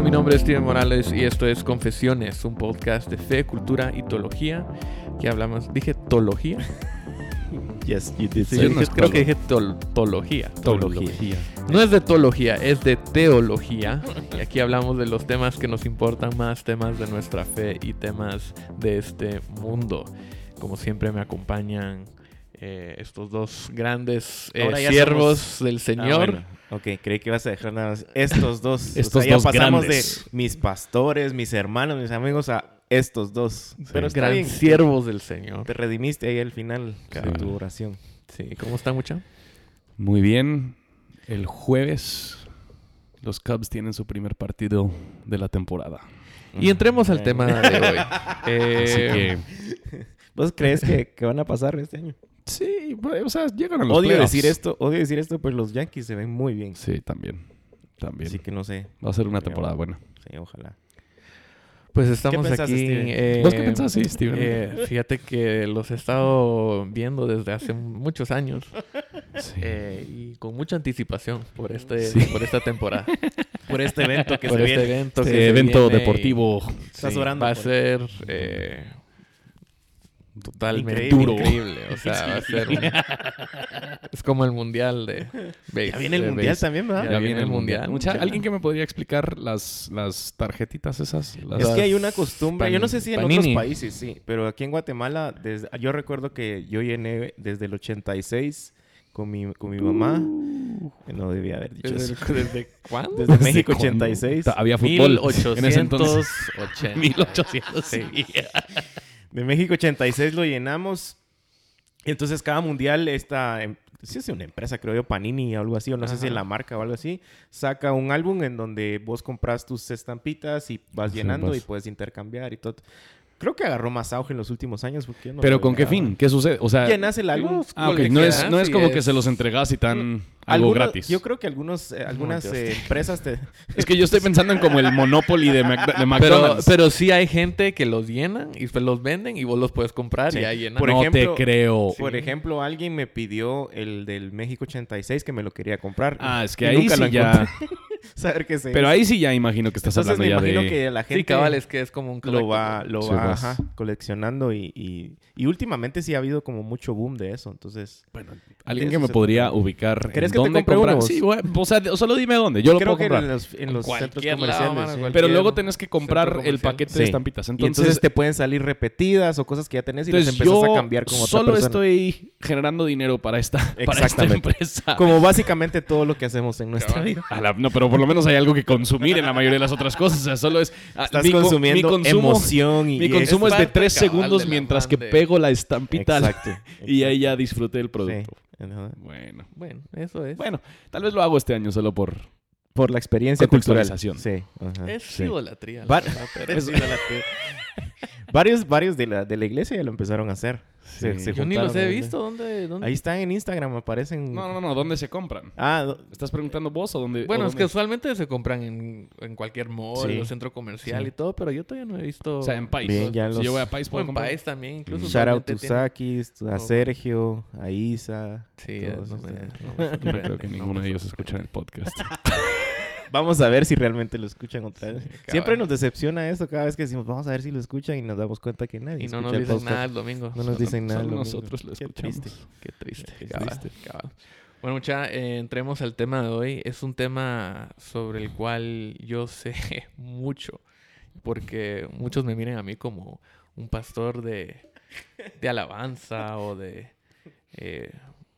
Hola, mi nombre es Steven Morales y esto es Confesiones, un podcast de fe, cultura y teología que hablamos. ¿Dije teología? Yes, you did Sí, yo dije- creo que dije tol-. Teología. No es de teología, es de teología. Y aquí hablamos de los temas que nos importan más, temas de nuestra fe y temas de este mundo. Como siempre me acompañan eh, estos dos grandes eh, siervos del Ah, Señor. bueno. Ok, creí que ibas a dejar nada más. Estos dos. Estos o sea, ya dos pasamos grandes. de mis pastores, mis hermanos, mis amigos a estos dos. Pero está gran bien. siervos del Señor. Te redimiste ahí al final de tu oración. Sí, ¿cómo está mucha? Muy bien. El jueves los Cubs tienen su primer partido de la temporada. Y entremos al tema de hoy. Eh, Así que ¿Vos crees que, que van a pasar este año? Sí, o sea, llegan a los Odio playoffs. decir esto, odio decir esto, pues los Yankees se ven muy bien. Sí, también. También. Así que no sé. Va a ser una temporada buena. Sí, ojalá. Pues estamos pensás, aquí. Steven? eh, ¿Vos qué pensás, sí, Steven? eh, fíjate que los he estado viendo desde hace muchos años Sí. eh, y con mucha anticipación por este Sí. por esta temporada. Por este evento que por se este viene. evento, Este que se evento viene deportivo. Estás Sí, orando va a ser eh, totalmente Increíble. increíble. O sea, va a ser un- es como el mundial de Ya viene el mundial base. también, ¿verdad? Ya viene el mundial. Mucha-. ¿Alguien que me podría explicar las, las tarjetitas esas? Las- Es que hay una costumbre, pan- yo no sé si en panini. otros países sí, pero aquí en Guatemala, desde, yo recuerdo que yo llené desde el 86 con mi, con mi mamá. No debía haber dicho ¿Desde, eso. desde cuándo? Desde ¿Desde México cuándo? 86. Había fútbol en ese entonces. 1880. 1800. Sí. De México 86 lo llenamos. Y entonces cada mundial esta... Sí, es una empresa, creo yo, Panini o algo así, o no sé si es la marca o algo así, saca un álbum en donde vos compras tus estampitas y vas Sí, llenando vas. y puedes intercambiar y todo. Creo que agarró más auge en los últimos años. Porque yo no ¿Pero con qué fin? ¿Qué sucede? O sea, Llenas el álbum. Ah, ok, No es, no es como que se los entregas y tan algo Algunos- gratis. Yo creo que algunos, eh, algunas eh, empresas te... Es que yo estoy pensando en como el Monopoly de, Mac- de Pero, McDonald's. pero sí hay gente que los llenan y pues los venden y vos los puedes comprar Sí. y ahí llenan. Por no ejemplo- te creo. Por ejemplo, alguien me pidió el del México 86 que me lo quería comprar. Ah, es que ahí nunca sí lo ya... Saber qué Pero ahí sí ya imagino que estás Entonces me hablando ya imagino de... que la gente sí, cabal, es que es como un lo va, lo Sí, va ajá, coleccionando y, y, y últimamente sí ha habido como mucho boom de eso. Entonces, Alguien que me podría ubicar ¿Querés en que te dónde compre uno? Sí, bueno, o sea, solo dime dónde. Yo lo creo puedo comprar. en los, en los centros lado, comerciales. sí. Pero luego tenés que comprar el paquete Sí. de estampitas. y entonces Entonces, te pueden salir repetidas o cosas que ya tenés y las entonces empezás yo a cambiar con otra solo persona. estoy generando dinero para esta, para esta Exactamente. empresa. Como básicamente todo lo que hacemos en nuestra vida. La- no, pero por lo menos hay algo que consumir en la mayoría de las otras cosas. O sea, solo es... ah, Estás mi co- consumiendo mi consumo, emoción y... Mi consumo es de tres segundos mientras que pego la estampita Exacto. y ahí ya disfruté del producto. Ajá. Bueno. Bueno, eso es. Bueno, tal vez lo hago este año solo por... Por la experiencia cultural. Sí. ajá. es sí. idolatría. Es idolatría. varios varios de la, de la iglesia ya lo empezaron a hacer. Se- Sí. se Yo ni los he ahí. visto. ¿Dónde? dónde? Ahí están en Instagram, aparecen. No, no, no. ¿Dónde se compran? Ah, ¿Estás preguntando vos o dónde? Bueno, o es que usualmente se compran en, en cualquier mall Sí. o centro comercial Sí. y todo, pero yo todavía no he visto. O sea, en País. Bien, ya si los- yo voy a País, O puedo en comprar. país también, incluso. shout out to a No. Sergio, a Isa. Sí, todos no no No sorprende, creo que no ninguno de ellos escucha el podcast. Vamos a ver si realmente lo escuchan otra vez. Sí. Siempre nos decepciona esto cada vez que decimos, vamos a ver si lo escuchan y nos damos cuenta que nadie Y no nos dicen nada el domingo. No nos dicen nada. Solo nosotros lo Qué escuchamos. triste. Qué triste. Qué triste. cabal. Bueno, mucha, eh, entremos al tema de hoy. Es un tema sobre el cual yo sé mucho. Porque muchos me miran a mí como un pastor de, de alabanza o de eh,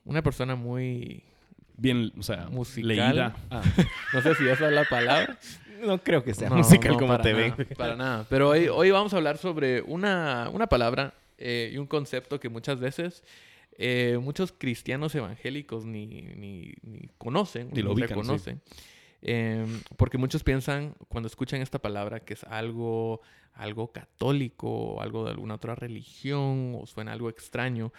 una persona muy... Bien, o sea, Musical. leída. Ah, No sé si esa es la palabra. No creo que sea No, musical no, como te ven. Para nada. Pero hoy, hoy vamos a hablar sobre una, una palabra eh, y un concepto que muchas veces eh, muchos cristianos evangélicos ni, ni, ni conocen, Ni lo ubican, sí. reconocen. Eh, porque muchos piensan cuando escuchan esta palabra que es algo, algo católico, o algo de alguna otra religión, o suena algo extraño,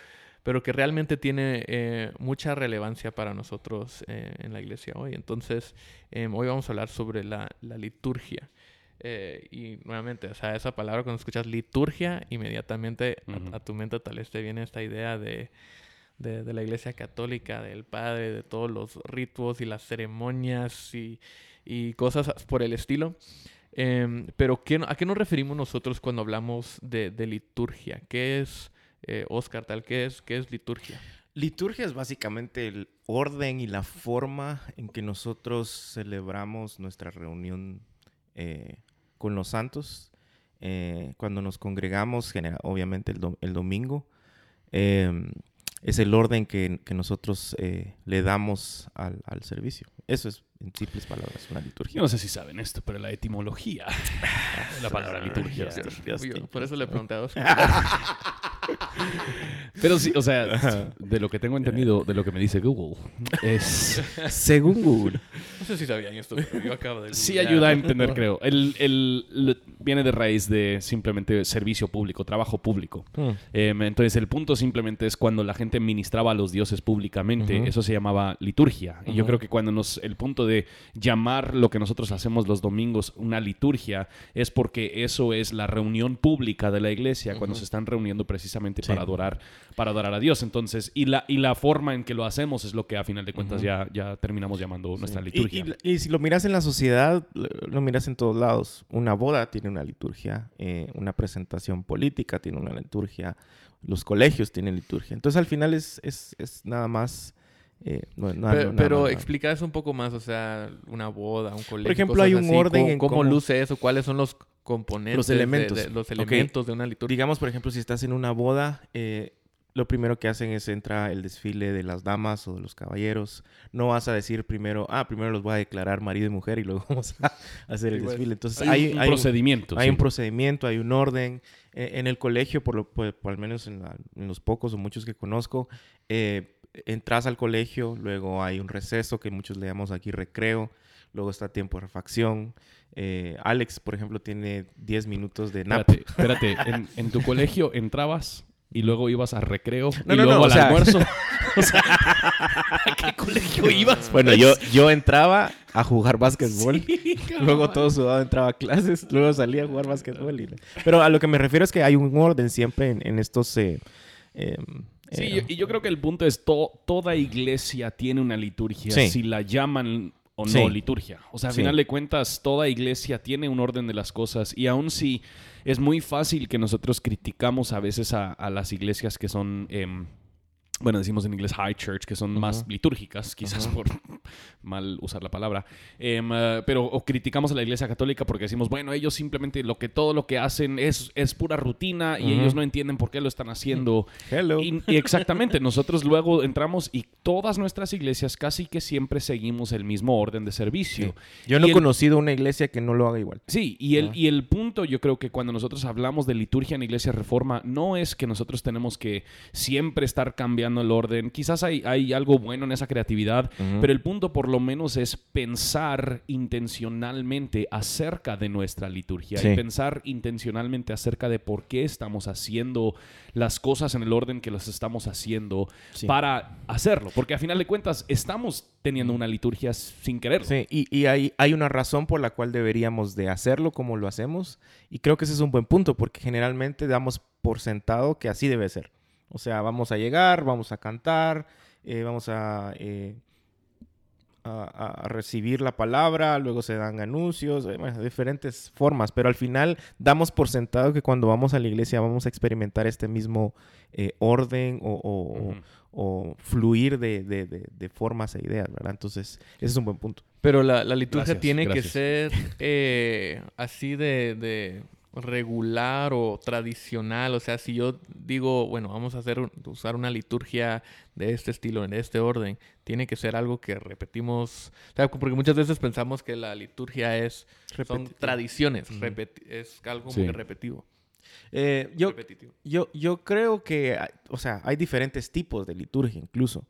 pero que realmente tiene eh, mucha relevancia para nosotros eh, en la iglesia hoy. Entonces, eh, hoy vamos a hablar sobre la, la liturgia. Eh, y nuevamente, o sea, esa palabra cuando escuchas liturgia, inmediatamente a- tu mente tal vez te viene esta idea de, de, de la iglesia católica, del Padre, de todos los ritos y las ceremonias y, y cosas por el estilo. Em, pero ¿qué, ¿a qué nos referimos nosotros cuando hablamos de, de liturgia? ¿Qué es, eh, Oscar, tal? ¿Qué es, ¿Qué es liturgia? Liturgia es básicamente el orden y la forma en que nosotros celebramos nuestra reunión eh, con los santos. Eh, cuando nos congregamos, obviamente el, el domingo, em, es el orden que, que nosotros eh, le damos al, al, servicio. Eso es, en simples palabras, una liturgia. Yo no sé si saben esto, pero la etimología la palabra liturgia. por eso le pregunté a Pero sí, o sea, de lo que tengo entendido, de lo que me dice Google, es... Según Google. No sé si sabían esto, pero yo acabo de... Sí ayuda a entender, creo. El, el, viene de raíz de simplemente servicio público, trabajo público. Hmm. Em, entonces, el punto simplemente es cuando la gente ministraba a los dioses públicamente, eso se llamaba liturgia. Y yo creo que cuando nos... El punto de llamar lo que nosotros hacemos los domingos una liturgia es porque eso es la reunión pública de la iglesia, cuando se están reuniendo precisamente para adorar para adorar a Dios. Entonces, y la, y la forma en que lo hacemos es lo que a final de cuentas ya, ya terminamos llamando nuestra liturgia. Y, si lo miras en la sociedad, lo miras en todos lados. Una boda tiene una liturgia, eh, una presentación política tiene una liturgia, los colegios tienen liturgia. Entonces, al final es, es, es nada más... Eh, pero, explica eso un poco más, o sea, una boda, un colegio. Por ejemplo, hay un orden en cómo, luce eso, cuáles son los componentes, los elementos, de, los elementos de una liturgia. Digamos, por ejemplo, si estás en una boda, eh, lo primero que hacen es entra el desfile de las damas o de los caballeros. No vas a decir primero, ah, primero los voy a declarar marido y mujer y luego vamos a hacer el desfile. Entonces hay, un procedimiento. Hay un procedimiento, hay un orden. E, en el colegio, por, lo, por, al menos en, los pocos o muchos que conozco, eh, entras al colegio, luego hay un receso que muchos le llamamos aquí recreo, luego está tiempo de refacción. Eh, Alex, por ejemplo, tiene 10 minutos de nap. Espérate, espérate. en tu colegio entrabas y luego ibas a recreo y luego al almuerzo. ¿a qué colegio ibas? Bueno, yo, yo entraba a jugar básquetbol. luego todo sudado entraba a clases. Luego salía a jugar básquetbol. Pero a lo que me refiero es que hay un orden siempre en, estos... Eh, em, sí, eh, y yo creo que el punto es toda iglesia tiene una liturgia. Si la llaman o no liturgia. O sea, al final de cuentas, toda iglesia tiene un orden de las cosas. Y aun si es muy fácil que nosotros criticamos a veces a, las iglesias que son... Em, bueno, decimos en inglés high church, que son más litúrgicas, quizás por mal usar la palabra, em, eh, pero o criticamos a la iglesia católica porque decimos, bueno, ellos simplemente lo que todo lo que hacen es, es pura rutina y ellos no entienden por qué lo están haciendo. Hello. Y, exactamente, nosotros luego entramos y todas nuestras iglesias casi que siempre seguimos el mismo orden de servicio. Yo no he conocido una iglesia que no lo haga igual. Sí, y el, y el punto yo creo que cuando nosotros hablamos de liturgia en Iglesia Reforma, no es que nosotros tenemos que siempre estar cambiando el orden. Quizás hay, hay algo bueno en esa creatividad, pero el punto por lo menos es pensar intencionalmente acerca de nuestra liturgia y pensar intencionalmente acerca de por qué estamos haciendo las cosas en el orden que las estamos haciendo para hacerlo. Porque a final de cuentas estamos teniendo una liturgia sin querer. Sí, y, y hay, hay una razón por la cual deberíamos de hacerlo como lo hacemos. Y creo que ese es un buen punto porque generalmente damos por sentado que así debe ser. O sea, vamos a llegar, vamos a cantar, eh, vamos eh, a, a, recibir la palabra, luego se dan anuncios, eh, diferentes formas, pero al final damos por sentado que cuando vamos a la iglesia vamos a experimentar este mismo orden o, fluir de, formas e ideas, ¿verdad? Entonces, ese es un buen punto. Pero la, liturgia tiene que ser así de regular o tradicional. O sea, si yo digo, bueno, vamos a hacer usar una liturgia de este estilo, en este orden, tiene que ser algo que repetimos. O sea, porque muchas veces pensamos que la liturgia es son tradiciones, es algo muy repetitivo. Eh, yo, yo, yo creo que, o sea, hay diferentes tipos de liturgia incluso.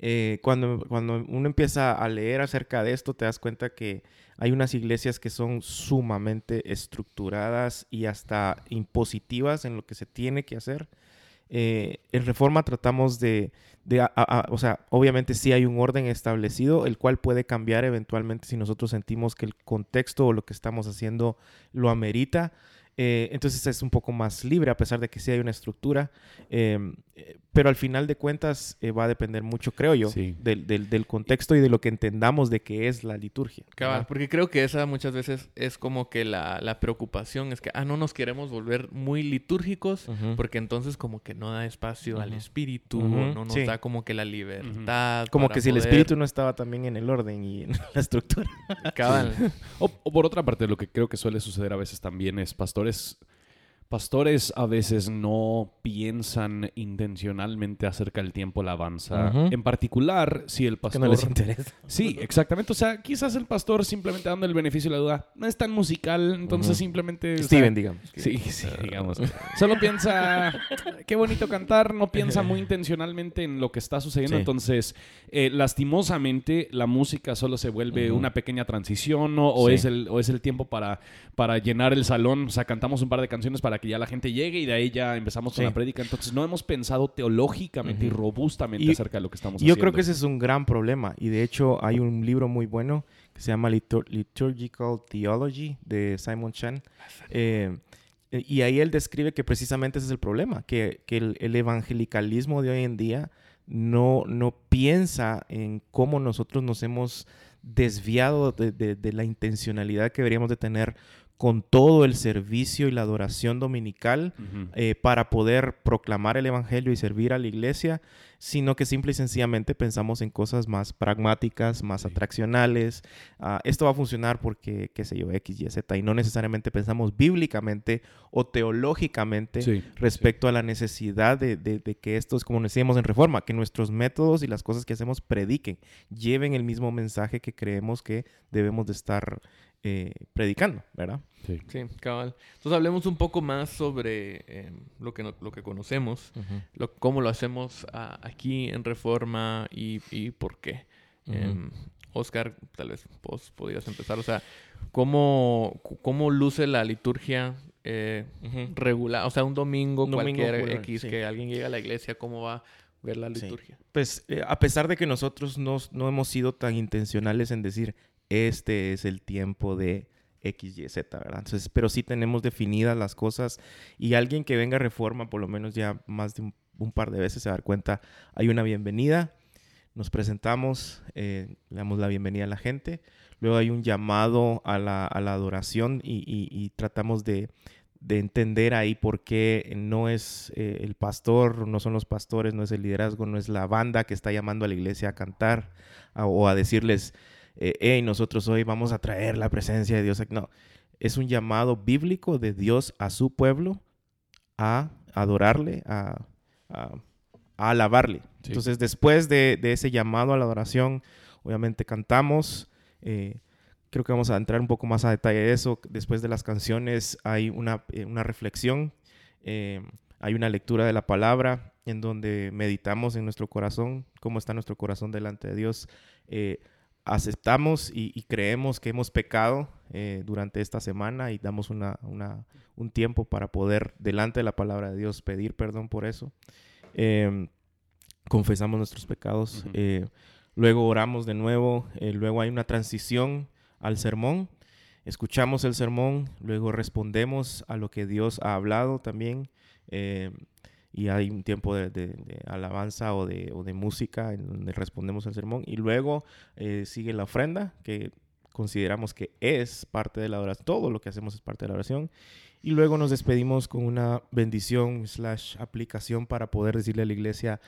Eh, cuando, cuando uno empieza a leer acerca de esto, te das cuenta que hay unas iglesias que son sumamente estructuradas y hasta impositivas en lo que se tiene que hacer. Eh, en Reforma tratamos de, o sea, obviamente sí hay un orden establecido, el cual puede cambiar eventualmente si nosotros sentimos que el contexto o lo que estamos haciendo lo amerita. Eh, entonces es un poco más libre, a pesar de que sí hay una estructura. Em, pero al final de cuentas eh, va a depender mucho, creo yo, del, del, contexto y de lo que entendamos de qué es la liturgia. Cabal, porque creo que esa muchas veces es como que la, la, preocupación es que, ah, no nos queremos volver muy litúrgicos, porque entonces como que no da espacio al espíritu, no nos da como que la libertad. Como que si el espíritu no estaba también en el orden y en la estructura. Cabal. o por otra parte, lo que creo que suele suceder a veces también es pastores Pastores a veces no piensan intencionalmente acerca del tiempo la avanza. En particular, si el pastor... Que no les interesa. Sí, exactamente. O sea, quizás el pastor simplemente dando el beneficio de la duda no es tan musical, entonces simplemente... Steven, digamos. Sí, sí, digamos. Solo piensa, qué bonito cantar, no piensa muy intencionalmente en lo que está sucediendo. Entonces, eh, lastimosamente, la música solo se vuelve una pequeña transición o, es el, o es el tiempo para, para llenar el salón. O sea, cantamos un par de canciones para que ya la gente llegue y de ahí ya empezamos con la prédica. Entonces no hemos pensado teológicamente y robustamente acerca de lo que estamos haciendo. Yo creo que ese es un gran problema y de hecho hay un libro muy bueno que se llama Liturgical Theology de Simon Chan. Eh, y ahí él describe que precisamente ese es el problema, que, el, evangelicalismo de hoy en día no, no piensa en cómo nosotros nos hemos desviado de, de, la intencionalidad que deberíamos de tener con todo el servicio y la adoración dominical eh, para poder proclamar el Evangelio y servir a la iglesia, sino que simple y sencillamente pensamos en cosas más pragmáticas, más atraccionales. Ah, esto va a funcionar porque, qué sé yo, X, Y, Z, y no necesariamente pensamos bíblicamente o teológicamente respecto a la necesidad de, de, que estos, como decíamos en Reforma, que nuestros métodos y las cosas que hacemos prediquen, lleven el mismo mensaje que creemos que debemos de estar eh, predicando, ¿verdad? Sí. sí, cabal. Entonces hablemos un poco más sobre em, lo, que lo que conocemos, cómo lo hacemos aquí en Reforma y, por qué. Em, Oscar, tal vez vos podrías empezar. O sea, ¿cómo, cómo luce la liturgia eh, regular? O sea, un domingo, cualquier X, que alguien llegue a la iglesia, ¿cómo va a ver la liturgia? Pues eh, a pesar de que nosotros no, no hemos sido tan intencionales en decir, este es el tiempo de X, Y, Z, ¿verdad? Entonces, pero sí tenemos definidas las cosas y alguien que venga a reforma, por lo menos ya más de un, par de veces se va a dar cuenta, hay una bienvenida, nos presentamos, eh, le damos la bienvenida a la gente, luego hay un llamado a la, adoración y, tratamos de, entender ahí por qué no es eh, el pastor, no son los pastores, no es el liderazgo, no es la banda que está llamando a la iglesia a cantar o a decirles eh, hey, nosotros hoy vamos a traer la presencia de Dios. No, es un llamado bíblico de Dios a su pueblo a adorarle, a, alabarle. Entonces, después de, ese llamado a la adoración, obviamente cantamos. Eh, creo que vamos a entrar un poco más a detalle de eso. Después de las canciones hay una, eh, reflexión, hay una lectura de la palabra en donde meditamos en nuestro corazón, cómo está nuestro corazón delante de Dios aceptamos y, creemos que hemos pecado eh, durante esta semana y damos una, un tiempo para poder, delante de la palabra de Dios, pedir perdón por eso. Em, confesamos nuestros pecados. Eh, luego oramos de nuevo. Eh, luego hay una transición al sermón. Escuchamos el sermón. Luego respondemos a lo que Dios ha hablado también. Y hay un tiempo de, alabanza o de, o de, música en donde respondemos al sermón. Y luego eh, sigue la ofrenda que consideramos que es parte de la oración, todo lo que hacemos es parte de la oración. Y luego nos despedimos con una bendición slash aplicación para poder decirle a la iglesia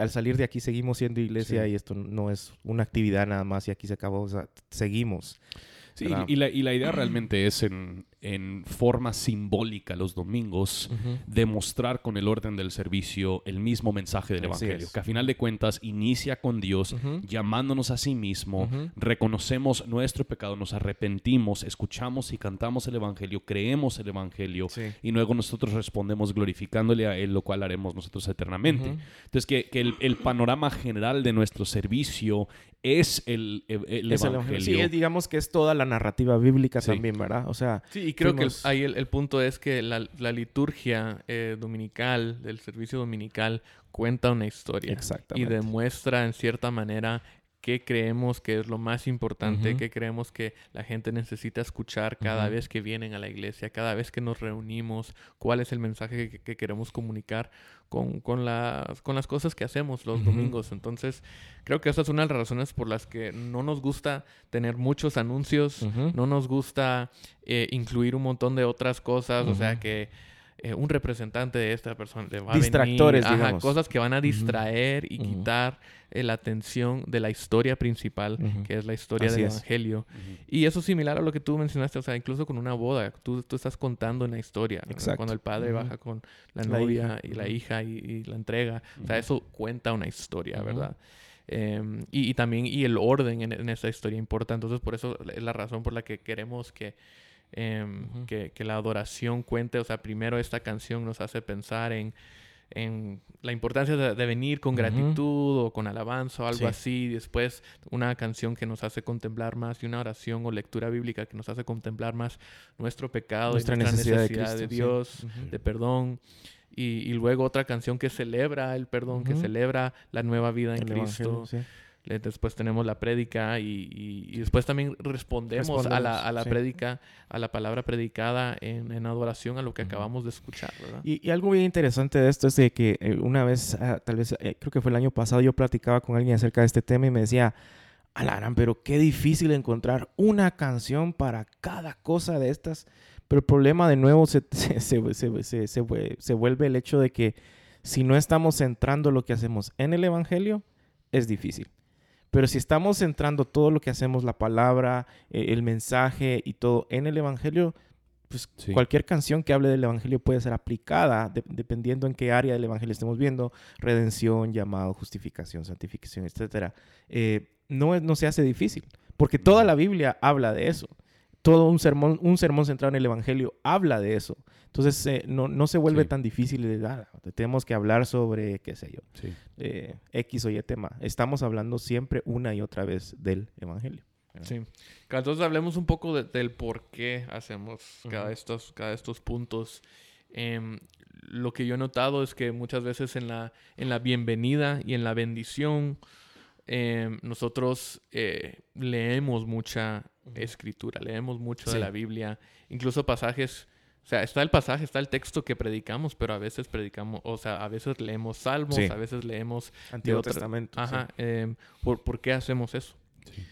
al salir de aquí seguimos siendo iglesia y esto no es una actividad nada más y aquí se acabó, o sea, seguimos. Sí, y la, y la, idea realmente es en, en forma simbólica los domingos demostrar con el orden del servicio el mismo mensaje del Evangelio, que a final de cuentas inicia con Dios llamándonos a sí mismo, reconocemos nuestro pecado, nos arrepentimos, escuchamos y cantamos el Evangelio, creemos el Evangelio y luego nosotros respondemos glorificándole a Él, lo cual haremos nosotros eternamente. Entonces, que, que el, el, panorama general de nuestro servicio es el, el, Evangelio. Sí, digamos que es toda la narrativa bíblica también, ¿verdad? O sea, sí, y creo que ahí el, punto es que la, liturgia eh, dominical, del servicio dominical, cuenta una historia. Exactamente. Y demuestra en cierta manera qué creemos que es lo más importante, qué creemos que la gente necesita escuchar cada vez que vienen a la iglesia, cada vez que nos reunimos, cuál es el mensaje que, queremos comunicar con, con, las, con las cosas que hacemos los domingos. Entonces, creo que esa es una de las razones por las que no nos gusta tener muchos anuncios, no nos gusta eh, incluir un montón de otras cosas, o sea que eh, un representante de esta persona le va Distractores, a venir, cosas que van a distraer y quitar eh, la atención de la historia principal, que es la historia del Evangelio. Y eso es similar a lo que tú mencionaste, o sea, incluso con una boda, tú, tú estás contando una historia. Cuando el padre baja con la, novia y la hija y, la entrega, o sea, eso cuenta una historia, ¿verdad? Em, y, también, y el orden en, en esa historia importa. Entonces, por eso es la razón por la que queremos que Em, que, la adoración cuente. O sea, primero esta canción nos hace pensar en, en la importancia de, venir con gratitud o con alabanza o algo así. Después una canción que nos hace contemplar más y una oración o lectura bíblica que nos hace contemplar más nuestro pecado nuestra y nuestra necesidad, de, Dios, de perdón. Y, luego otra canción que celebra el perdón, que celebra la nueva vida en Cristo. Después tenemos la prédica y, después también respondemos, a la, a la prédica, a la palabra predicada en, adoración a lo que acabamos de escuchar. Y, algo muy interesante de esto es de que eh, una vez, ah, tal vez, eh, creo que fue el año pasado, yo platicaba con alguien acerca de este tema y me decía, Alarán, pero qué difícil encontrar una canción para cada cosa de estas. Pero el problema de nuevo se, se, se, se vuelve el hecho de que si no estamos centrando lo que hacemos en el Evangelio, es difícil. Pero si estamos centrando todo lo que hacemos, la palabra, eh, el mensaje y todo en el Evangelio, pues cualquier canción que hable del Evangelio puede ser aplicada dependiendo en qué área del Evangelio estemos viendo, redención, llamado, justificación, santificación, etc. Eh, no, no se hace difícil, porque toda la Biblia habla de eso. Todo un sermón, un sermón centrado en el Evangelio habla de eso. Entonces eh, no, no, se vuelve tan difícil de dar. Tenemos que hablar sobre, qué sé yo, eh, X o Y tema. Estamos hablando siempre una y otra vez del Evangelio. Sí. Entonces hablemos un poco del por qué hacemos cada, estos, cada estos puntos. Em, lo que yo he notado es que muchas veces en la, en la bienvenida y en la bendición, em, nosotros eh, leemos mucha escritura, leemos mucho de la Biblia, incluso pasajes o sea, está el pasaje, está el texto que predicamos, pero a veces predicamos, o sea, a veces leemos salmos, a veces leemos... Antiguo Testamento. Ajá. Em, ¿por, ¿por, qué hacemos eso? Sí.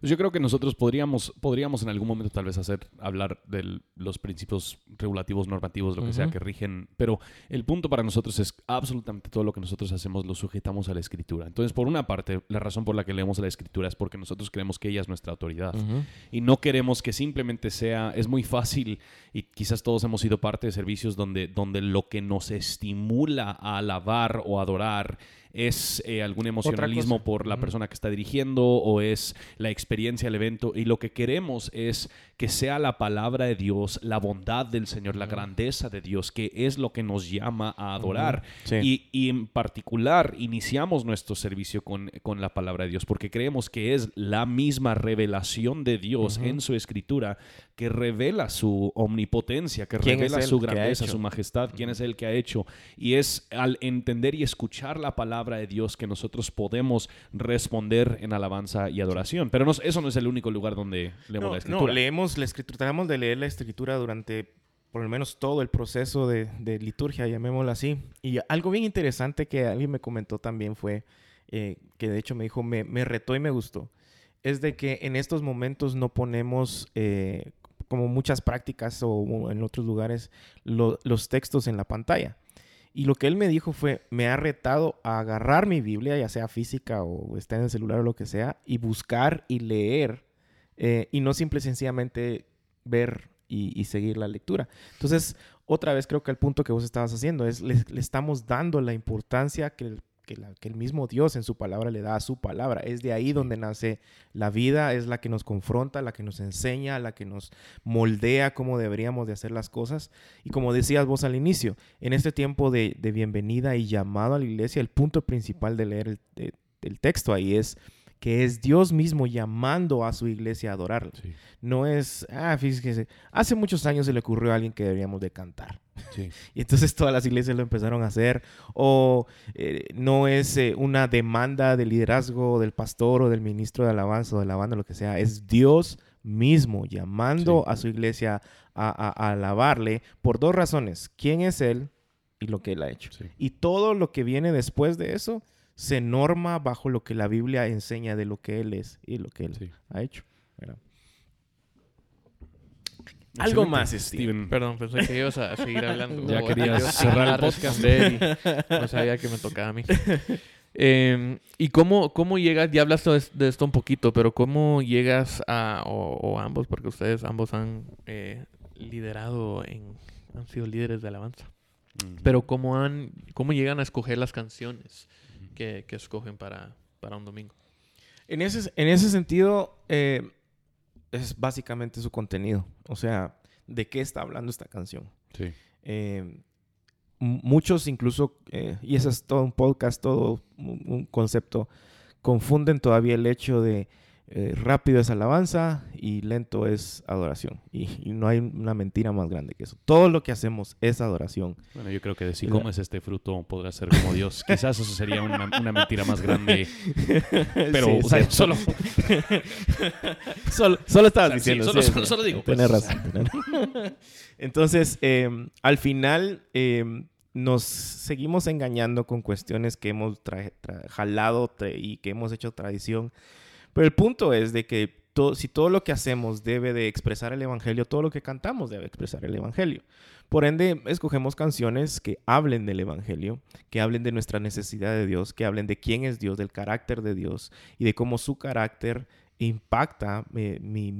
Pues yo creo que nosotros podríamos, podríamos en algún momento tal vez hacer, hablar de los principios regulativos, normativos, lo que sea que rigen, pero el punto para nosotros es absolutamente todo lo que nosotros hacemos lo sujetamos a la escritura. Entonces, por una parte, la razón por la que leemos la escritura es porque nosotros creemos que ella es nuestra autoridad y no queremos que simplemente sea, es muy fácil y quizás todos hemos sido parte de servicios donde, donde lo que nos estimula a alabar o adorar es eh, algún emocionalismo por la persona que está dirigiendo o es la experiencia del evento y lo que queremos es que sea la palabra de Dios, la bondad del Señor, la grandeza de Dios, que es lo que nos llama a adorar. y, en particular iniciamos nuestro servicio con, con, la palabra de Dios porque creemos que es la misma revelación de Dios en su escritura que revela su omnipotencia, que revela su grandeza, su majestad, quién es el que ha hecho. Y es al entender y escuchar la palabra de Dios que nosotros podemos responder en alabanza y adoración. Pero no, eso no es el único lugar donde leemos la escritura. No, leemos la escritura, tratamos de leer la escritura durante por lo menos todo el proceso de, liturgia, llamémoslo así. Y algo bien interesante que alguien me comentó también fue, eh, que de hecho me dijo, me, retó y me gustó, es de que en estos momentos no ponemos, eh, como muchas prácticas o en otros lugares, los textos en la pantalla. Y lo que él me dijo fue, me ha retado a agarrar mi Biblia, ya sea física o está en el celular o lo que sea, y buscar y leer, eh, y no simple y sencillamente ver y, seguir la lectura. Entonces, otra vez creo que el punto que vos estabas haciendo es, le, le estamos dando la importancia que el que, el mismo Dios en su palabra le da a su palabra. Es de ahí donde nace la vida, es la que nos confronta, la que nos enseña, la que nos moldea cómo deberíamos de hacer las cosas. Y como decías vos al inicio, en este tiempo de, bienvenida y llamado a la iglesia, el punto principal de leer el, texto ahí es que es Dios mismo llamando a su iglesia a adorarle. No es, ah, fíjese, hace muchos años se le ocurrió a alguien que deberíamos de cantar. Y entonces todas las iglesias lo empezaron a hacer. O eh, no es eh, una demanda de liderazgo del pastor o del ministro de alabanza o de la banda, lo que sea. Es Dios mismo llamando a su iglesia a, alabarle por dos razones. ¿Quién es Él? Y lo que Él ha hecho. Y todo lo que viene después de eso se norma bajo lo que la Biblia enseña de lo que Él es y lo que Él ha hecho. Algo más, Steven. Perdón, pensé que ibas a seguir hablando. ya quería cerrar el podcast de No sabía que me tocaba a mí. Em, ¿Y cómo, cómo llegas? Ya hablaste de, esto un poquito, pero ¿cómo llegas a, o, ambos, porque ustedes ambos han eh, liderado, en, han sido líderes de alabanza, pero ¿cómo, han, cómo llegan a escoger las canciones que, que escogen para, para un domingo? En ese, en ese sentido, eh, es básicamente su contenido. O sea, ¿de qué está hablando esta canción? Sí. Eh, muchos incluso, eh, y eso es todo un podcast, todo un, concepto, confunden todavía el hecho de eh, rápido es alabanza y lento es adoración. Y, no hay una mentira más grande que eso. Todo lo que hacemos es adoración. Bueno, yo creo que decir cómo es este fruto podrá ser como Dios. Quizás eso sería una, mentira más grande. Pero, solo... solo... solo... estabas diciendo. solo, solo, digo. Pues, razón. Entonces, em, al final, em, nos seguimos engañando con cuestiones que hemos jalado y que hemos hecho tradición pero el punto es de que si todo lo que hacemos debe de expresar el Evangelio, todo lo que cantamos debe expresar el Evangelio. Por ende, escogemos canciones que hablen del Evangelio, que hablen de nuestra necesidad de Dios, que hablen de quién es Dios, del carácter de Dios y de cómo su carácter impacta eh, mi,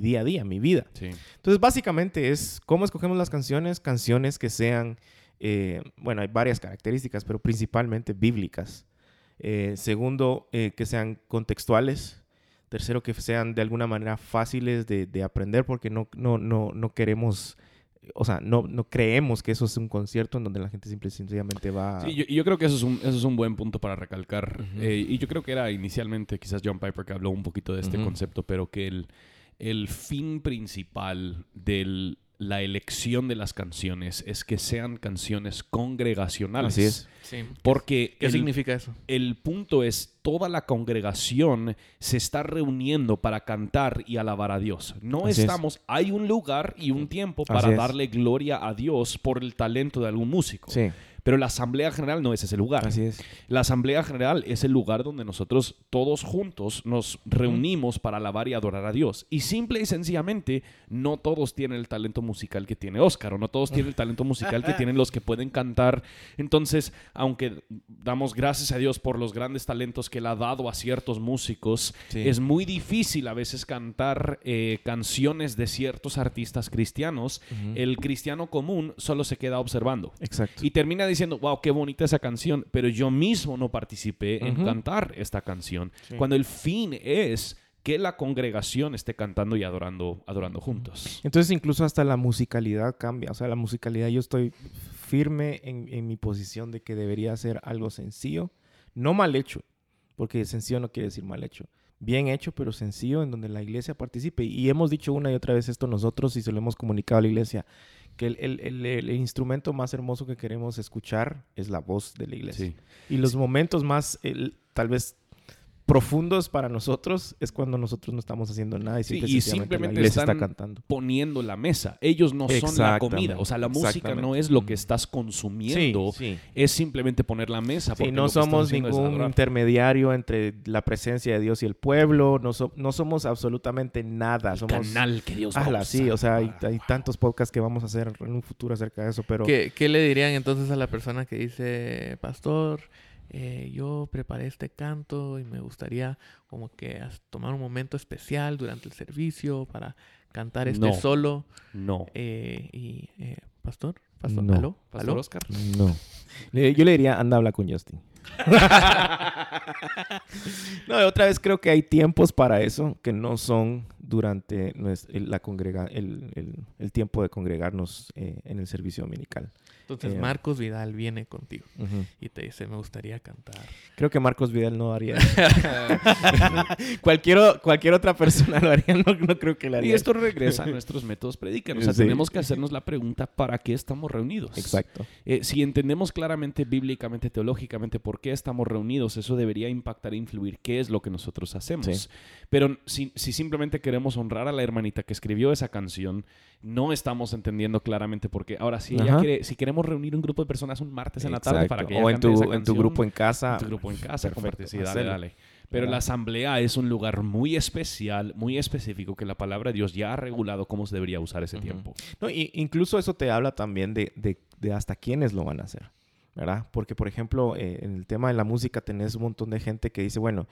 día a día, mi vida. Entonces, básicamente es cómo escogemos las canciones, canciones que sean, eh, bueno, hay varias características, pero principalmente bíblicas. Eh, segundo, eh, que sean contextuales. Tercero, que sean de alguna manera fáciles de, aprender porque no, no, no, no queremos o sea, no, no creemos que eso es un concierto en donde la gente simple, sencillamente va... Sí, yo, yo, creo que eso es un, eso es un buen punto para recalcar. Eh, y yo creo que era inicialmente quizás John Piper que habló un poquito de este concepto, pero que el, el fin principal del, la elección de las canciones es que sean canciones congregacionales. Así es. Porque ¿Qué significa eso? El punto es toda la congregación se está reuniendo para cantar y alabar a Dios. No estamos, hay un lugar y un tiempo para darle gloria a Dios por el talento de algún músico. Sí. Pero la Asamblea General no es ese lugar. Así es. La Asamblea General es el lugar donde nosotros todos juntos nos reunimos para alabar y adorar a Dios. Y simple y sencillamente, no todos tienen el talento musical que tiene Oscar, o no todos tienen el talento musical que tienen los que pueden cantar. Entonces, aunque damos gracias a Dios por los grandes talentos que Él ha dado a ciertos músicos, es muy difícil a veces cantar eh, canciones de ciertos artistas cristianos. El cristiano común solo se queda observando. Exacto. Y termina diciendo, wow, qué bonita esa canción, pero yo mismo no participé en cantar esta canción. Cuando el fin es que la congregación esté cantando y adorando, adorando juntos. Entonces incluso hasta la musicalidad cambia. O sea, la musicalidad yo estoy firme en, en mi posición de que debería ser algo sencillo, no mal hecho, porque sencillo no quiere decir mal hecho. Bien hecho, pero sencillo, en donde la iglesia participe. Y hemos dicho una y otra vez esto nosotros y se lo hemos comunicado a la iglesia que el, instrumento más hermoso que queremos escuchar es la voz de la iglesia. Y los momentos más, tal vez profundos para nosotros es cuando nosotros no estamos haciendo nada y, simplemente la está cantando. poniendo la mesa. Ellos no son la comida. O sea, la música no es lo que estás consumiendo. Es simplemente poner la mesa. Porque no somos ningún intermediario entre la presencia de Dios y el pueblo. No, no somos absolutamente nada. somos canal que Dios va sí, o sea, hay, tantos podcasts que vamos a hacer en un futuro acerca de eso, pero... ¿Qué, ¿Qué le dirían entonces a la persona que dice, pastor... Eh, yo preparé este canto y me gustaría como que tomar un momento especial durante el servicio para cantar este solo. No. Eh, y, eh, Pastor, Pastor, no. ¿Pastor Oscar? No. yo le diría, anda, habla con Justin. no, otra vez creo que hay tiempos para eso que no son durante la congrega el, el, tiempo de congregarnos eh, en el servicio dominical. Entonces eh, Marcos Vidal viene contigo y te dice, me gustaría cantar. Creo que Marcos Vidal no haría. cualquier, cualquier otra persona lo haría, no, creo que lo haría. Y esto regresa a nuestros métodos predican. O sea, tenemos que hacernos la pregunta, ¿para qué estamos reunidos? Exacto. Eh, si entendemos claramente, bíblicamente, teológicamente, por qué estamos reunidos, eso debería impactar e influir qué es lo que nosotros hacemos. Pero si, si simplemente queremos honrar a la hermanita que escribió esa canción, no estamos entendiendo claramente por qué. Ahora, si ella quiere, si queremos reunir un grupo de personas un martes en la tarde para que ella O en tu, en tu grupo en casa. En tu grupo en casa, dale, dale. Pero la asamblea es un lugar muy especial, muy específico, que la palabra de Dios ya ha regulado cómo se debería usar ese tiempo. No, y incluso eso te habla también de, de, de, hasta quiénes lo van a hacer, Porque, por ejemplo, eh, en el tema de la música tenés un montón de gente que dice, bueno,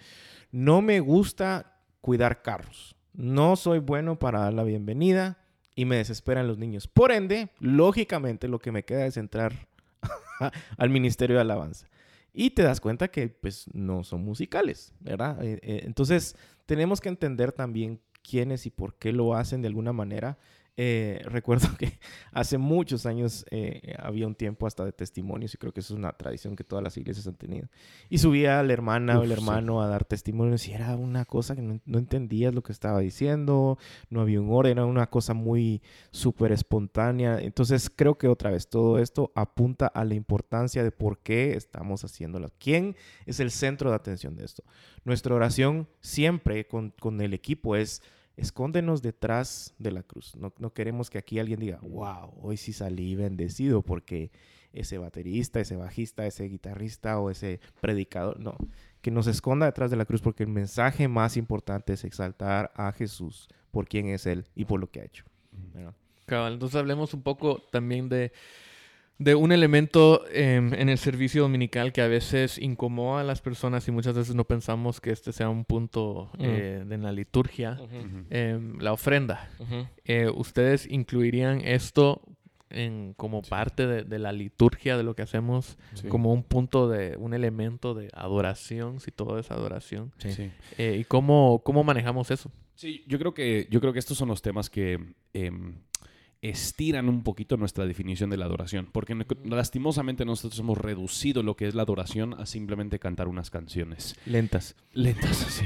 no me gusta cuidar carros, no soy bueno para dar la bienvenida, y me desesperan los niños. Por ende, lógicamente lo que me queda es entrar al Ministerio de Alabanza. Y te das cuenta que pues no son musicales, ¿verdad? Eh, eh, entonces tenemos que entender también quiénes y por qué lo hacen de alguna manera eh, recuerdo que hace muchos años eh, había un tiempo hasta de testimonios y creo que eso es una tradición que todas las iglesias han tenido. Y subía la hermana o el hermano a dar testimonios y era una cosa que no, no, entendías lo que estaba diciendo, no había un orden, era una cosa muy súper espontánea. Entonces creo que otra vez todo esto apunta a la importancia de por qué estamos haciéndolo. ¿Quién es el centro de atención de esto? Nuestra oración siempre con, con el equipo es escóndenos detrás de la cruz. No, queremos que aquí alguien diga, wow, hoy sí salí bendecido porque ese baterista, ese bajista, ese guitarrista o ese predicador, no, que nos esconda detrás de la cruz porque el mensaje más importante es exaltar a Jesús por quién es Él y por lo que ha hecho. entonces hablemos un poco también de de un elemento em, en el servicio dominical que a veces incomoda a las personas y muchas veces no pensamos que este sea un punto eh, de la liturgia, em, la ofrenda. Eh, ¿Ustedes incluirían esto en, como parte de, la liturgia de lo que hacemos, como un punto de, un elemento de adoración, si todo es adoración? Eh, ¿Y cómo, cómo manejamos eso? Sí, yo creo que, yo creo que estos son los temas que em, estiran un poquito nuestra definición de la adoración, porque lastimosamente nosotros hemos reducido lo que es la adoración a simplemente cantar unas canciones. Lentas. Lentas, sí.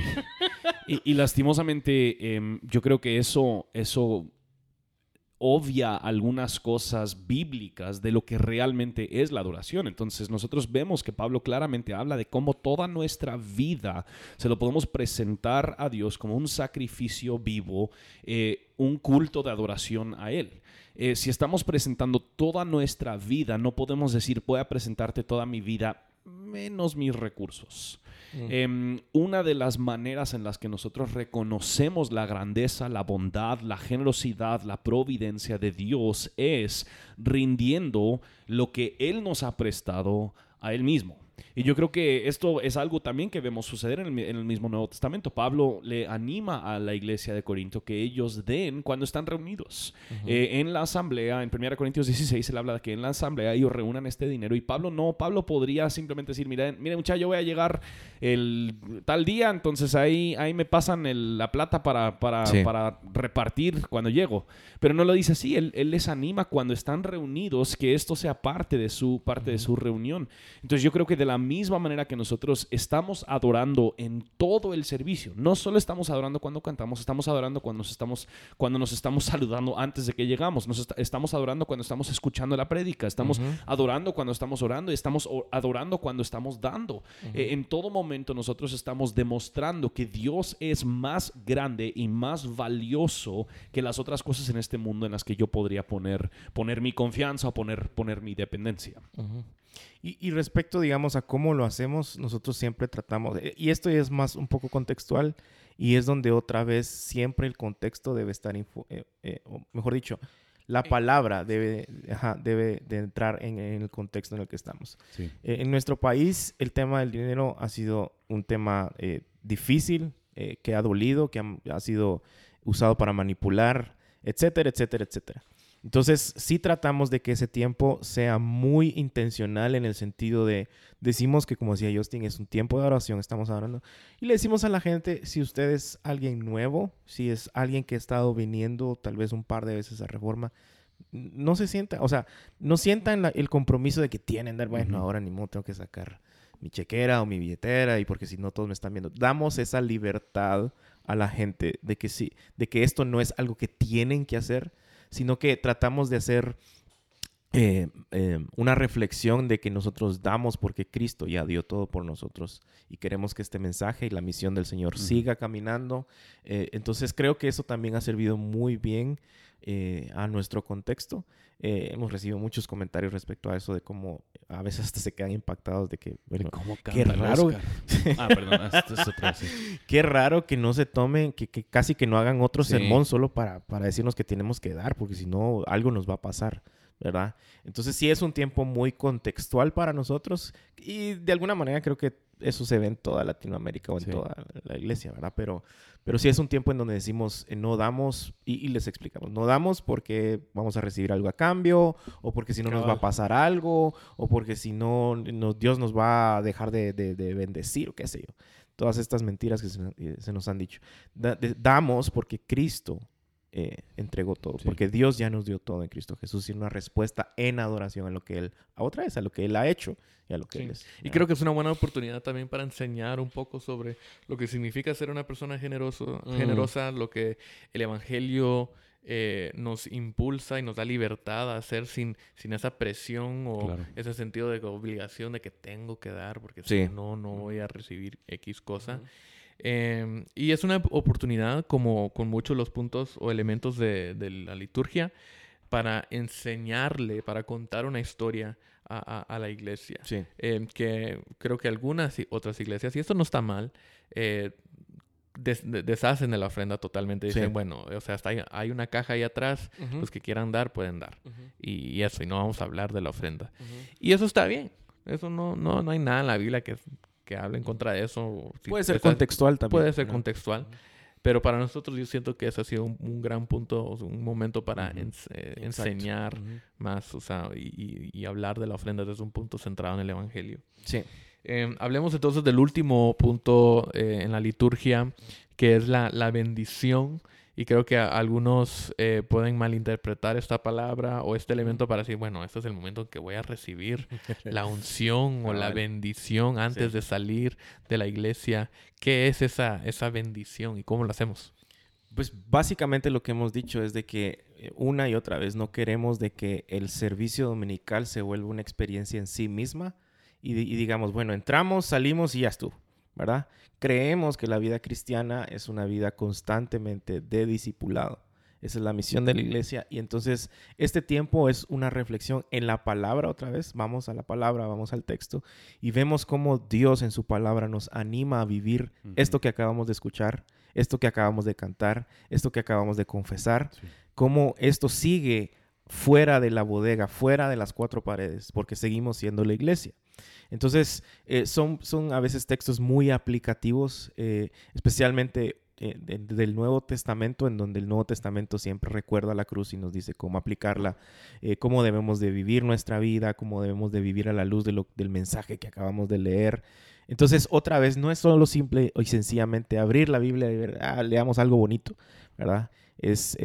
y, lastimosamente em, yo creo que eso, eso obvia algunas cosas bíblicas de lo que realmente es la adoración. Entonces nosotros vemos que Pablo claramente habla de cómo toda nuestra vida se lo podemos presentar a Dios como un sacrificio vivo, eh, un culto de adoración a Él. Eh, si estamos presentando toda nuestra vida, no podemos decir voy a presentarte toda mi vida menos mis recursos. Mm. Em, una de las maneras en las que nosotros reconocemos la grandeza, la bondad, la generosidad, la providencia de Dios es rindiendo lo que Él nos ha prestado a Él mismo. Y yo creo que esto es algo también que vemos suceder en el, mismo Nuevo Testamento. Pablo le anima a la iglesia de Corinto que ellos den cuando están reunidos. Eh, en la asamblea, en 1 Corintios 16, él habla de que en la asamblea ellos reúnan este dinero. Y Pablo no, Pablo podría simplemente decir, miren, miren muchachos, yo voy a llegar el tal día, entonces ahí, ahí me pasan la plata para, para, para, repartir cuando llego. Pero no lo dice así, él, él, les anima cuando están reunidos que esto sea parte de su, parte de su reunión. Entonces yo creo que de la misma manera que nosotros estamos adorando en todo el servicio. No solo estamos adorando cuando cantamos, estamos adorando cuando nos estamos, cuando nos estamos saludando antes de que llegamos. Nos estamos adorando cuando estamos escuchando la prédica. Estamos adorando cuando estamos orando y estamos adorando cuando estamos dando. Eh, en todo momento nosotros estamos demostrando que Dios es más grande y más valioso que las otras cosas en este mundo en las que yo podría poner, poner mi confianza o poner, poner mi dependencia. Y, respecto, digamos, a cómo lo hacemos, nosotros siempre tratamos, y esto es más un poco contextual, y es donde otra vez siempre el contexto debe estar, eh, eh, mejor dicho, la palabra debe, debe de entrar en, el contexto en el que estamos. Eh, en nuestro país, el tema del dinero ha sido un tema difícil, que ha dolido, que ha sido usado para manipular, etcétera, etcétera, etcétera. Entonces, sí tratamos de que ese tiempo sea muy intencional en el sentido de, decimos que como decía Justin, es un tiempo de oración, estamos orando, y le decimos a la gente, si usted es alguien nuevo, si es alguien que ha estado viniendo tal vez un par de veces a Reforma, no se sienta, o sea, no sientan el compromiso de que tienen, dar, bueno, ahora ni modo tengo que sacar mi chequera o mi billetera y porque si no todos me están viendo. Damos esa libertad a la gente de que sí, de que esto no es algo que tienen que hacer, sino que tratamos de hacer eh, eh, una reflexión de que nosotros damos porque Cristo ya dio todo por nosotros y queremos que este mensaje y la misión del Señor siga caminando. Eh, entonces creo que eso también ha servido muy bien a nuestro contexto. hemos recibido muchos comentarios respecto a eso de cómo a veces hasta se quedan impactados de que, bueno, qué raro. ah, perdón, esto es otra, Qué raro que no se tomen, que, casi que no hagan otro sermón solo para, para decirnos que tenemos que dar, porque si no, algo nos va a pasar. ¿Verdad? Entonces sí es un tiempo muy contextual para nosotros y de alguna manera creo que eso se ve en toda Latinoamérica o en toda la iglesia, ¿verdad? Pero, pero sí es un tiempo en donde decimos, eh, no damos, y, les explicamos, no damos porque vamos a recibir algo a cambio, o porque si no nos va a pasar algo, o porque si no, Dios nos va a dejar de, bendecir, o qué sé yo. Todas estas mentiras que se, nos han dicho. damos porque Cristo eh, entregó todo, porque Dios ya nos dio todo en Cristo Jesús y una respuesta en adoración a lo que Él, a otra vez, a lo que Él ha hecho y a lo que Él es. Y creo que es una buena oportunidad también para enseñar un poco sobre lo que significa ser una persona generoso, mm. generosa, lo que el Evangelio eh, nos impulsa y nos da libertad a hacer sin, sin esa presión o ese sentido de obligación de que tengo que dar, porque si no, no voy a recibir X cosa. Em, y es una oportunidad, como con muchos los puntos o elementos de, la liturgia, para enseñarle, para contar una historia a, la iglesia. Em, que creo que algunas otras iglesias, y esto no está mal, eh, deshacen de la ofrenda totalmente. Dicen, bueno, o sea, hasta hay, una caja ahí atrás, los que quieran dar pueden dar. y, eso, y no vamos a hablar de la ofrenda. Y eso está bien. Eso no, no, no hay nada en la Biblia que, que hable en contra de eso. puede ser contextual también. Puede ser contextual. Pero para nosotros yo siento que ese ha sido un, gran punto, un momento para eh, enseñar más, o sea, y, hablar de la ofrenda desde un punto centrado en el Evangelio. Sí. Em, hablemos entonces del último punto eh, en la liturgia, que es la, la bendición. Y creo que algunos eh, pueden malinterpretar esta palabra o este elemento para decir, bueno, este es el momento en que voy a recibir la unción o la bendición antes de salir de la iglesia. ¿Qué es esa, esa bendición y cómo lo hacemos? Pues básicamente lo que hemos dicho es de que eh, una y otra vez no queremos de que el servicio dominical se vuelva una experiencia en sí misma y, y digamos, bueno, entramos, salimos y ya estuvo. ¿Verdad? Creemos que la vida cristiana es una vida constantemente de discipulado. Esa es la misión de la iglesia. Y entonces este tiempo es una reflexión en la palabra otra vez. Vamos a la palabra, vamos al texto y vemos cómo Dios en su palabra nos anima a vivir esto que acabamos de escuchar, esto que acabamos de cantar, esto que acabamos de confesar, cómo esto sigue fuera de la bodega, fuera de las cuatro paredes, porque seguimos siendo la iglesia. Entonces, eh, son, son a veces textos muy aplicativos, eh, especialmente eh, del Nuevo Testamento, en donde el Nuevo Testamento siempre recuerda la cruz y nos dice cómo aplicarla, cómo debemos de vivir nuestra vida, cómo debemos de vivir a la luz del mensaje que acabamos de leer. Entonces, otra vez, no es solo simple y sencillamente abrir la Biblia y ver, ah, leamos algo bonito, ¿verdad? Es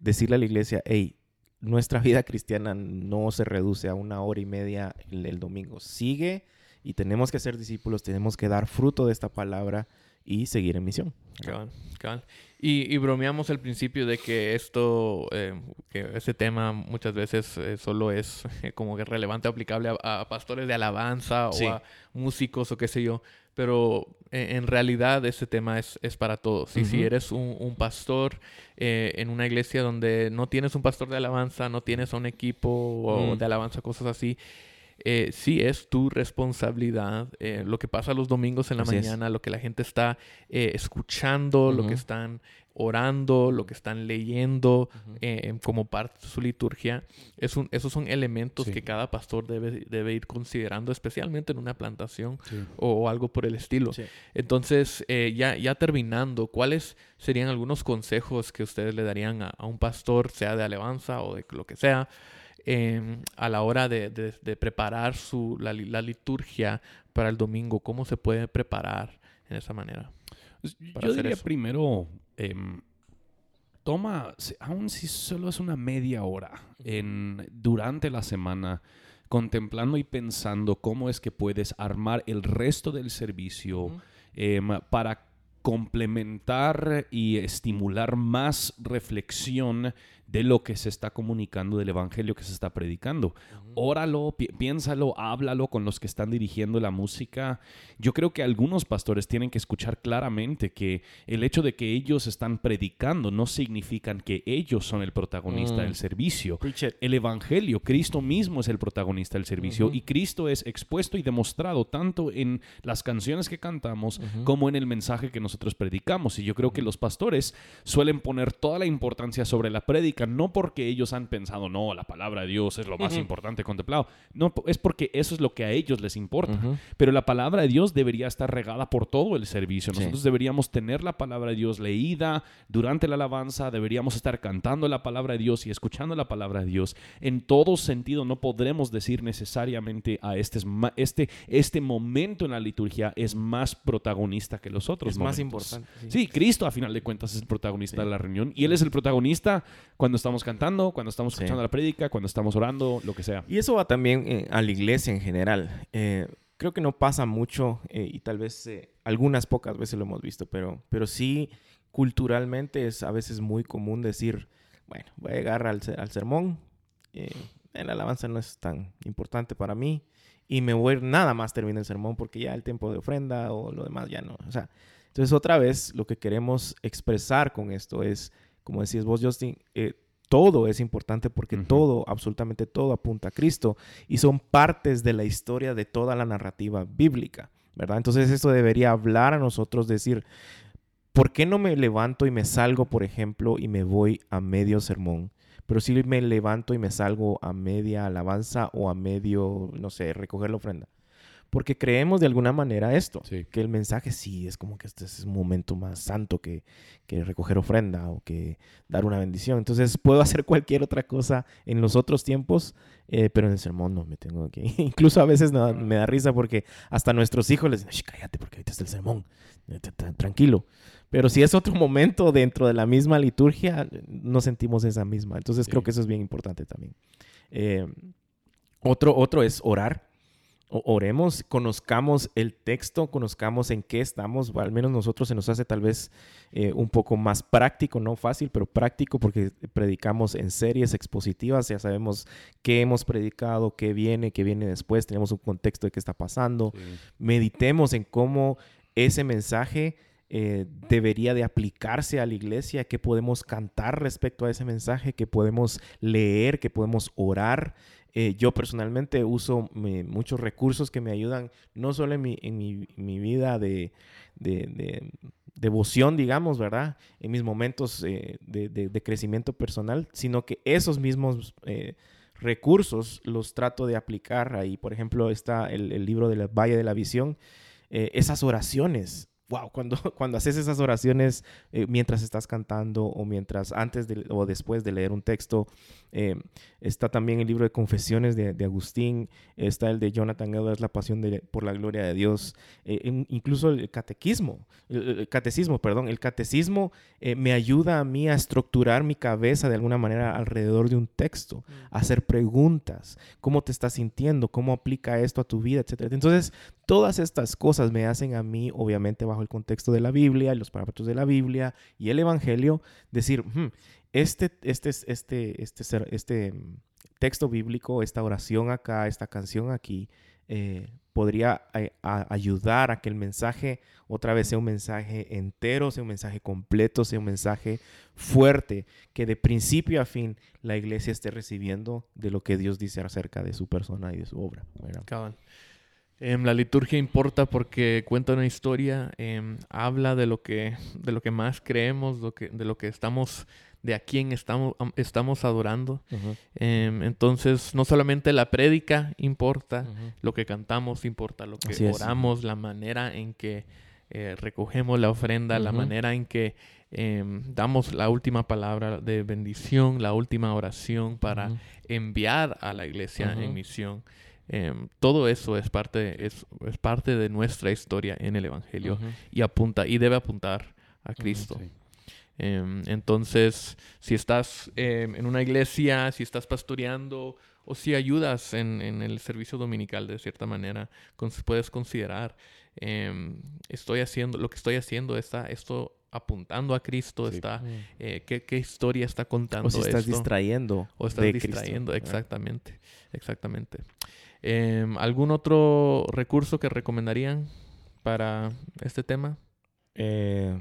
decirle a la iglesia, hey, nuestra vida cristiana no se reduce a una hora y media el, domingo. Sigue y tenemos que ser discípulos, tenemos que dar fruto de esta palabra y seguir en misión. Y, bromeamos al principio de que esto, eh, que ese tema muchas veces eh, solo es como que relevante, aplicable a, pastores de alabanza o a músicos o qué sé yo pero eh, en realidad ese tema es, para todos. Y si eres un, pastor eh, en una iglesia donde no tienes un pastor de alabanza, no tienes un equipo mm. de alabanza, cosas así, eh, sí es tu responsabilidad. lo que pasa los domingos en la mañana, lo que la gente está escuchando, lo que están orando, lo que están leyendo como parte de su liturgia. Es un, esos son elementos que cada pastor debe, debe ir considerando, especialmente en una plantación o, algo por el estilo. Entonces, ya, ya terminando, ¿cuáles serían algunos consejos que ustedes le darían a, a un pastor, sea de alabanza o de lo que sea? Em, a la hora de, preparar su, la, liturgia para el domingo? ¿Cómo se puede preparar en esa manera? Pues, yo diría primero, em, toma, aun si solo es una media hora en, durante la semana, contemplando y pensando cómo es que puedes armar el resto del servicio em, para complementar y estimular más reflexión de lo que se está comunicando, del evangelio que se está predicando. Óralo, piénsalo, háblalo con los que están dirigiendo la música. Yo creo que algunos pastores tienen que escuchar claramente que el hecho de que ellos están predicando no significan que ellos son el protagonista del mm. servicio. El evangelio, Cristo mismo es el protagonista del servicio y Cristo es expuesto y demostrado tanto en las canciones que cantamos como en el mensaje que nosotros predicamos. Y yo creo que los pastores suelen poner toda la importancia sobre la no porque ellos han pensado, no, la palabra de Dios es lo más importante contemplado. No, es porque eso es lo que a ellos les importa. Pero la palabra de Dios debería estar regada por todo el servicio. Nosotros deberíamos tener la palabra de Dios leída durante la alabanza, deberíamos estar cantando la palabra de Dios y escuchando la palabra de Dios. En todo sentido, no podremos decir necesariamente a este, este, este momento en la liturgia es más protagonista que los otros. Es más importante. Sí. Cristo a final de cuentas es el protagonista de la reunión y Él es el protagonista cuando estamos cantando, cuando estamos escuchando la prédica, cuando estamos orando, lo que sea. Y eso va también eh, a la iglesia en general. Eh, creo que no pasa mucho eh, y tal vez algunas pocas veces lo hemos visto, pero, pero sí culturalmente es a veces muy común decir, bueno, voy a llegar al, al sermón, la alabanza no es tan importante para mí y me voy nada más termina el sermón porque ya el tiempo de ofrenda o lo demás ya no. O sea, entonces otra vez lo que queremos expresar con esto es como decías vos, Justin, eh, todo es importante porque todo, absolutamente todo apunta a Cristo y son partes de la historia de toda la narrativa bíblica, ¿verdad? Entonces esto debería hablar a nosotros, decir, ¿por qué no me levanto y me salgo, por ejemplo, y me voy a medio sermón? Pero si me levanto y me salgo a media alabanza o a medio, no sé, recoger la ofrenda porque creemos de alguna manera esto, que el mensaje sí es como que este es un momento más santo que, que, recoger ofrenda o que dar una bendición. Entonces puedo hacer cualquier otra cosa en los otros tiempos, eh, pero en el sermón no me tengo que... Incluso a veces me da risa porque hasta nuestros hijos les dicen, cállate porque ahorita está el sermón, eh, tranquilo. Pero si es otro momento dentro de la misma liturgia, no sentimos esa misma. Entonces creo que eso es bien importante también. Eh, otro, otro es orar oremos, conozcamos el texto, conozcamos en qué estamos, al menos nosotros se nos hace tal vez eh, un poco más práctico, no fácil, pero práctico porque predicamos en series expositivas, ya sabemos qué hemos predicado, qué viene, qué viene después, tenemos un contexto de qué está pasando, meditemos en cómo ese mensaje eh, debería de aplicarse a la iglesia, qué podemos cantar respecto a ese mensaje, qué podemos leer, qué podemos orar. Eh, yo personalmente uso muchos recursos que me ayudan, no solo en mi, vida de, de, devoción, digamos, ¿verdad? En mis momentos eh, de, crecimiento personal, sino que esos mismos eh, recursos los trato de aplicar ahí. Por ejemplo, está el, el libro del Valle de la Visión, esas oraciones wow, cuando, cuando haces esas oraciones eh, mientras estás cantando o mientras antes o después de leer un texto, eh, está también el libro de confesiones de, Agustín, está el de Jonathan Edwards, La pasión de, por la gloria de Dios, eh, incluso el catequismo, el, catecismo, perdón, el catecismo me ayuda a mí a estructurar mi cabeza de alguna manera alrededor de un texto, a hacer preguntas, cómo te estás sintiendo, cómo aplica esto a tu vida, etc. Entonces, todas estas cosas me hacen a mí, obviamente, bajo el contexto de la Biblia y los parámetros de la Biblia y el Evangelio, decir, hmm, este, este, este, este, este mm, texto bíblico, esta oración acá, esta canción aquí, eh, podría eh, ayudar a que el mensaje otra vez sea un mensaje entero, sea un mensaje completo, sea un mensaje fuerte, que de principio a fin la iglesia esté recibiendo de lo que Dios dice acerca de su persona y de su obra. Em, la liturgia importa porque cuenta una historia, em, habla de lo que, de lo que más creemos, lo que, de lo que estamos, de a quién estamos, estamos adorando. Em, entonces, no solamente la prédica importa, lo que cantamos importa, lo que oramos, la manera en que eh, recogemos la ofrenda, la manera en que damos la última palabra de bendición, la última oración para enviar a la iglesia en misión. Em, todo eso es parte, es, es, parte de nuestra historia en el Evangelio y apunta y debe apuntar a Cristo. Em, entonces, si estás em, en una iglesia, si estás pastoreando o si ayudas en, en el servicio dominical de cierta manera, puedes considerar, estoy haciendo, lo que estoy haciendo está esto apuntando a Cristo, está, mm. eh, ¿qué, historia está contando. O si estás distrayendo. O estás distrayendo, exactamente, exactamente. Em, ¿Algún otro recurso que recomendarían para este tema? Eh,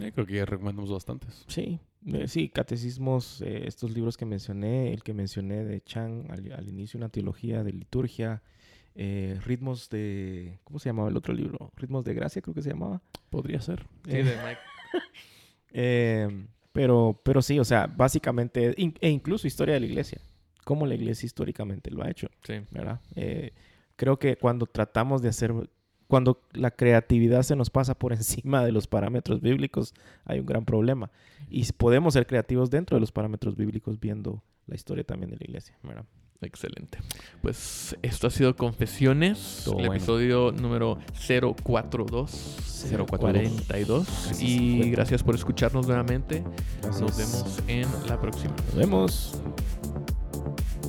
eh, creo que ya recomendamos bastantes. Sí, eh, sí, catecismos, estos libros que mencioné, el que mencioné de Chang al, inicio, una teología de liturgia, ritmos de, ¿cómo se llamaba el otro libro? Ritmos de gracia, creo que se llamaba. Podría ser. Sí, de Mike. pero, pero sí, o sea, básicamente, e incluso historia de la iglesia cómo la iglesia históricamente lo ha hecho. Sí. ¿verdad? Eh, creo que cuando tratamos de hacer, cuando la creatividad se nos pasa por encima de los parámetros bíblicos, hay un gran problema. Y podemos ser creativos dentro de los parámetros bíblicos viendo la historia también de la iglesia. ¿verdad? Excelente. Pues esto ha sido Confesiones, el episodio número 042. 042. Y gracias por escucharnos nuevamente. Nos vemos en la próxima. Nos vemos. Thank you